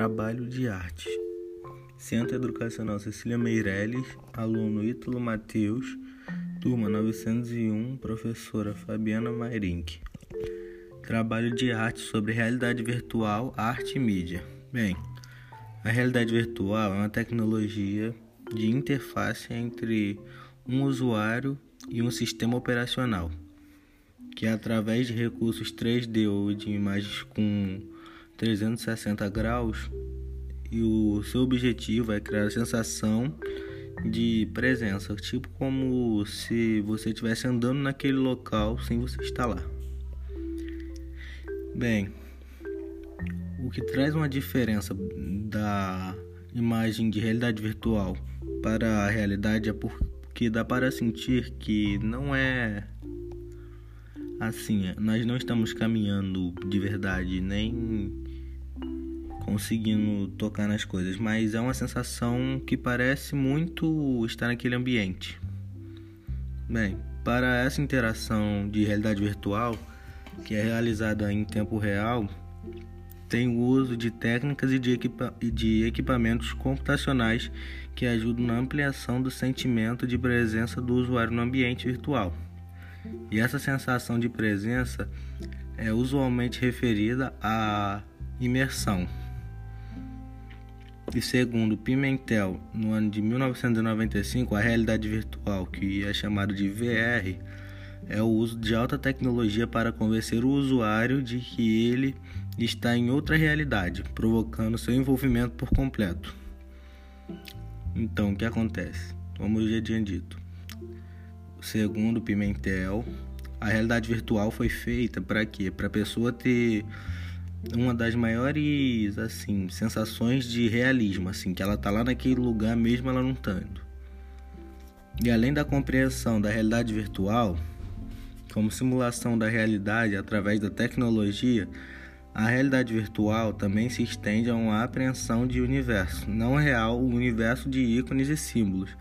Trabalho de arte. Centro Educacional Cecília Meirelles, aluno Ítalo Mateus, turma 901, professora Fabiana Mairink. Trabalho de arte sobre realidade virtual, arte e mídia. Bem, a realidade virtual é uma tecnologia de interface entre um usuário e um sistema operacional, que através de recursos 3D ou de imagens com 360 graus e o seu objetivo é criar a sensação de presença, tipo como se você estivesse andando naquele local sem você estar lá. Bem, o que traz uma diferença da imagem de realidade virtual para a realidade é porque dá para sentir que não é assim, nós não estamos caminhando de verdade, nem conseguindo tocar nas coisas, mas é uma sensação que parece muito estar naquele ambiente. Bem, para essa interação de realidade virtual, que é realizada em tempo real, tem o uso de técnicas e de, equipa de equipamentos computacionais que ajudam na ampliação do sentimento de presença do usuário no ambiente virtual. E essa sensação de presença é usualmente referida à imersão. E segundo Pimentel, no ano de 1995, a realidade virtual, que é chamada de VR, é o uso de alta tecnologia para convencer o usuário de que ele está em outra realidade, provocando seu envolvimento por completo. Então, o que acontece? Como eu já tinha dito, segundo Pimentel, a realidade virtual foi feita para quê? Para a pessoa ter uma das maiores assim sensações de realismo, assim, que ela tá lá naquele lugar mesmo ela não estando. E além da compreensão da realidade virtual, como simulação da realidade através da tecnologia, a realidade virtual também se estende a uma apreensão de universo, não real, o universo de ícones e símbolos,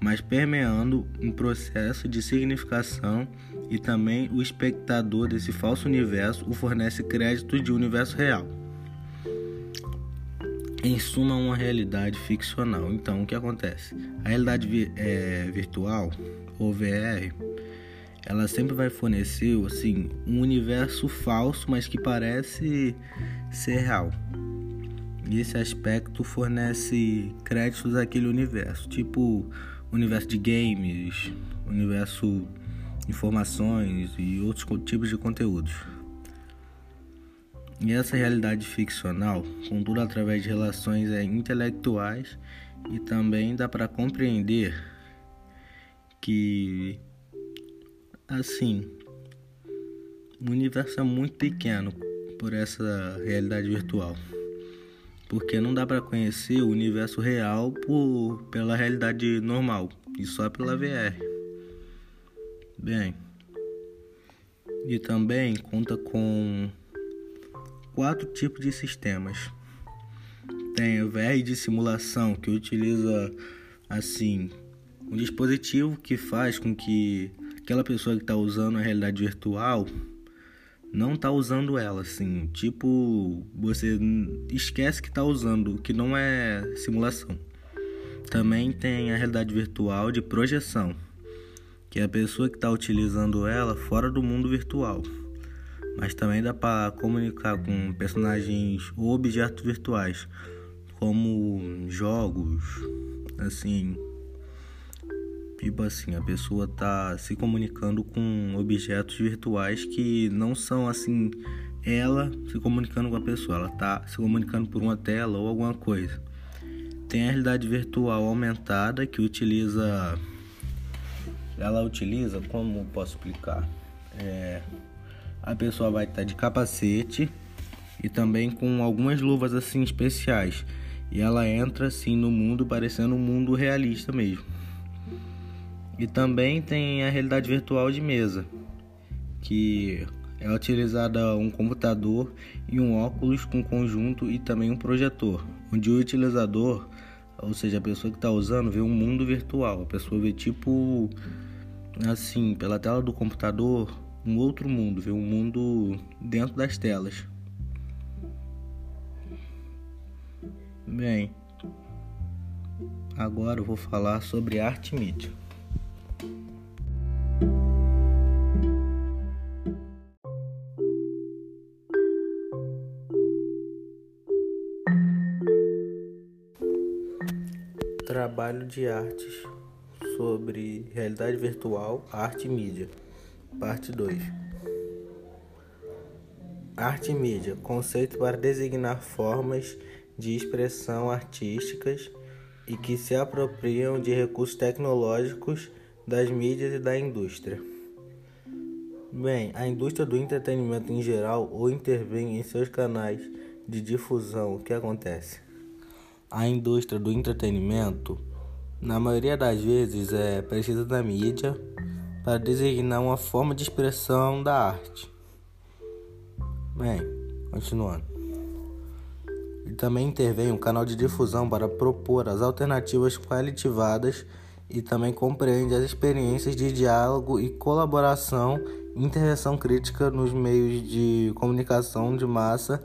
mas permeando um processo de significação e também o espectador desse falso universo o fornece créditos de universo real. Em suma, uma realidade ficcional. Então, o que acontece? A realidade vi é, virtual, ou VR, ela sempre vai fornecer assim, um universo falso, mas que parece ser real. E esse aspecto fornece créditos àquele universo, tipo universo de games, universo informações e outros tipos de conteúdos. E essa realidade ficcional, contudo através de relações é, intelectuais e também dá para compreender que assim o universo é muito pequeno por essa realidade virtual porque não dá para conhecer o universo real por pela realidade normal e só pela VR. Bem, e também conta com quatro tipos de sistemas. Tem o VR de simulação que utiliza assim um dispositivo que faz com que aquela pessoa que está usando a realidade virtual não tá usando ela, assim, tipo, você esquece que tá usando, que não é simulação. Também tem a realidade virtual de projeção, que é a pessoa que está utilizando ela fora do mundo virtual. Mas também dá para comunicar com personagens ou objetos virtuais, como jogos, assim, Tipo assim, a pessoa tá se comunicando com objetos virtuais que não são assim ela se comunicando com a pessoa, ela tá se comunicando por uma tela ou alguma coisa. Tem a realidade virtual aumentada que utiliza ela utiliza, como posso explicar? É, a pessoa vai estar tá de capacete e também com algumas luvas assim especiais. E ela entra assim no mundo parecendo um mundo realista mesmo. E também tem a realidade virtual de mesa, que é utilizada um computador e um óculos com conjunto e também um projetor, onde o utilizador, ou seja, a pessoa que está usando, vê um mundo virtual. A pessoa vê tipo assim, pela tela do computador, um outro mundo, vê um mundo dentro das telas. Bem, agora eu vou falar sobre arte mídia. Trabalho de artes sobre realidade virtual, arte e mídia, parte 2. Arte e mídia conceito para designar formas de expressão artísticas e que se apropriam de recursos tecnológicos das mídias e da indústria. Bem, a indústria do entretenimento em geral ou intervém em seus canais de difusão. O que acontece? A indústria do entretenimento, na maioria das vezes, é precisa da mídia para designar uma forma de expressão da arte. Bem, continuando. E também intervém um canal de difusão para propor as alternativas qualitativas e também compreende as experiências de diálogo e colaboração intervenção crítica nos meios de comunicação de massa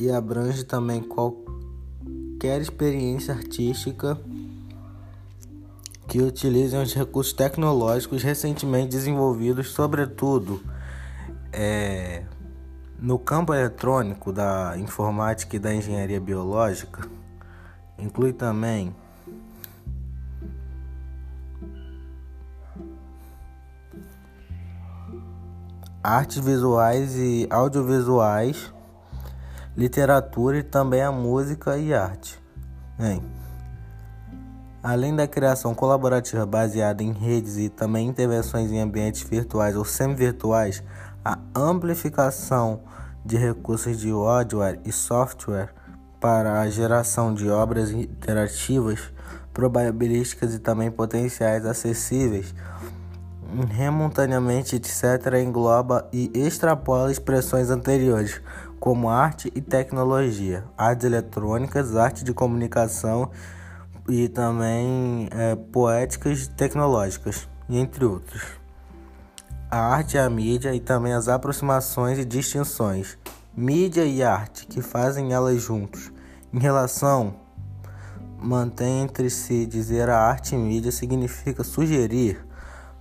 e abrange também qualquer experiência artística que utilizem os recursos tecnológicos recentemente desenvolvidos, sobretudo é, no campo eletrônico da informática e da engenharia biológica, inclui também artes visuais e audiovisuais, literatura e também a música e arte. Bem, além da criação colaborativa baseada em redes e também intervenções em ambientes virtuais ou semi-virtuais, a amplificação de recursos de hardware e software para a geração de obras interativas, probabilísticas e também potenciais acessíveis, remontaneamente, etc., engloba e extrapola expressões anteriores, como arte e tecnologia, artes eletrônicas, arte de comunicação e também é, poéticas tecnológicas, entre outros a arte e a mídia e também as aproximações e distinções, mídia e arte, que fazem elas juntos. Em relação, mantém entre si dizer a arte e mídia significa sugerir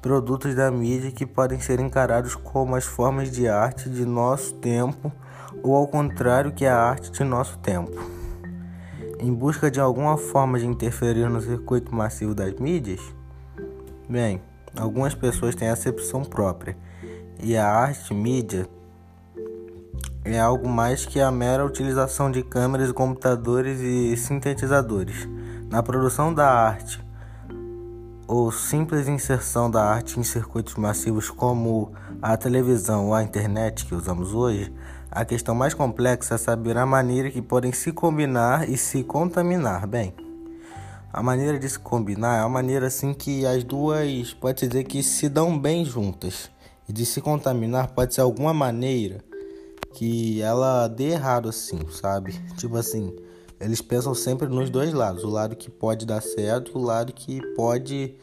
produtos da mídia que podem ser encarados como as formas de arte de nosso tempo ou ao contrário que a arte de nosso tempo. Em busca de alguma forma de interferir no circuito massivo das mídias? Bem, Algumas pessoas têm acepção própria, e a arte mídia é algo mais que a mera utilização de câmeras, computadores e sintetizadores. Na produção da arte, ou simples inserção da arte em circuitos massivos como a televisão ou a internet que usamos hoje, a questão mais complexa é saber a maneira que podem se combinar e se contaminar. Bem, a maneira de se combinar é uma maneira assim que as duas pode dizer que se dão bem juntas. E de se contaminar pode ser alguma maneira que ela dê errado assim, sabe? Tipo assim, eles pensam sempre nos dois lados, o lado que pode dar certo e o lado que pode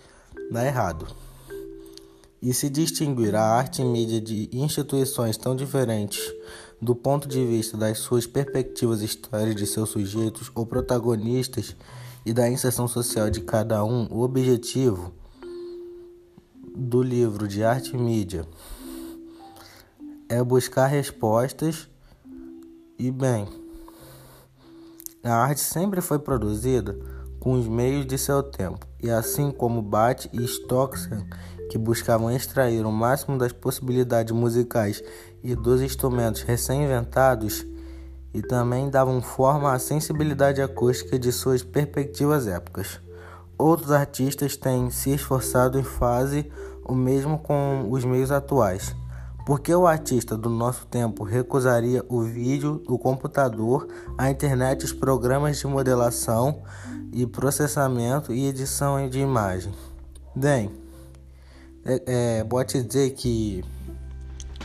dar errado. E se distinguir a arte e mídia de instituições tão diferentes do ponto de vista das suas perspectivas históricas de seus sujeitos ou protagonistas e da inserção social de cada um, o objetivo do livro de arte e mídia é buscar respostas e bem. A arte sempre foi produzida com os meios de seu tempo, e assim como Bach e Stockhausen, que buscavam extrair o máximo das possibilidades musicais e dos instrumentos recém-inventados, e também davam forma à sensibilidade acústica de suas perspectivas épocas. Outros artistas têm se esforçado em fazer o mesmo com os meios atuais. Porque o artista do nosso tempo recusaria o vídeo, o computador, a internet, os programas de modelação e processamento e edição de imagem? Bem, é, é, pode dizer que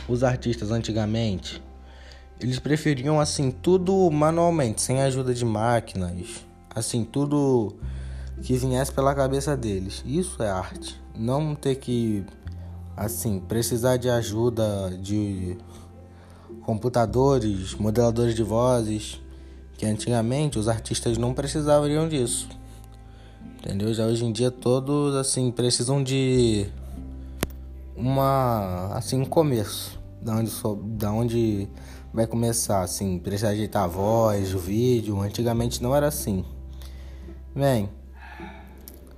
os artistas antigamente eles preferiam assim tudo manualmente, sem ajuda de máquinas, assim tudo que viesse pela cabeça deles. Isso é arte. Não ter que assim precisar de ajuda de computadores, modeladores de vozes, Que antigamente os artistas não precisavam disso. Entendeu? Já hoje em dia todos assim precisam de uma assim um começo, da onde da onde vai começar assim, precisa ajeitar a voz, o vídeo. Antigamente não era assim. Bem,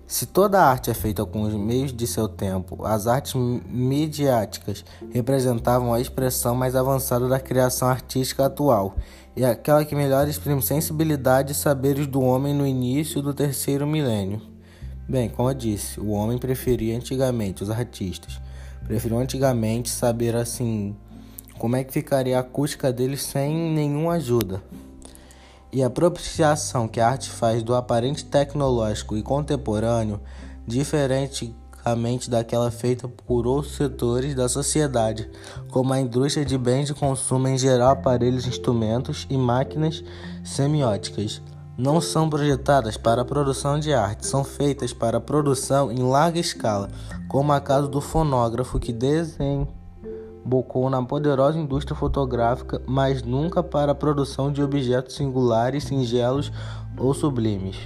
se toda arte é feita com os meios de seu tempo, as artes midiáticas representavam a expressão mais avançada da criação artística atual e aquela que melhor exprime sensibilidade e saberes do homem no início do terceiro milênio. Bem, como eu disse, o homem preferia antigamente, os artistas, preferiam antigamente saber assim como é que ficaria a acústica deles sem nenhuma ajuda e a propiciação que a arte faz do aparente tecnológico e contemporâneo, diferentemente daquela feita por outros setores da sociedade, como a indústria de bens de consumo em geral, aparelhos, instrumentos e máquinas semióticas. Não são projetadas para a produção de arte, são feitas para a produção em larga escala, como a caso do fonógrafo que desenha bocou na poderosa indústria fotográfica, mas nunca para a produção de objetos singulares, singelos ou sublimes.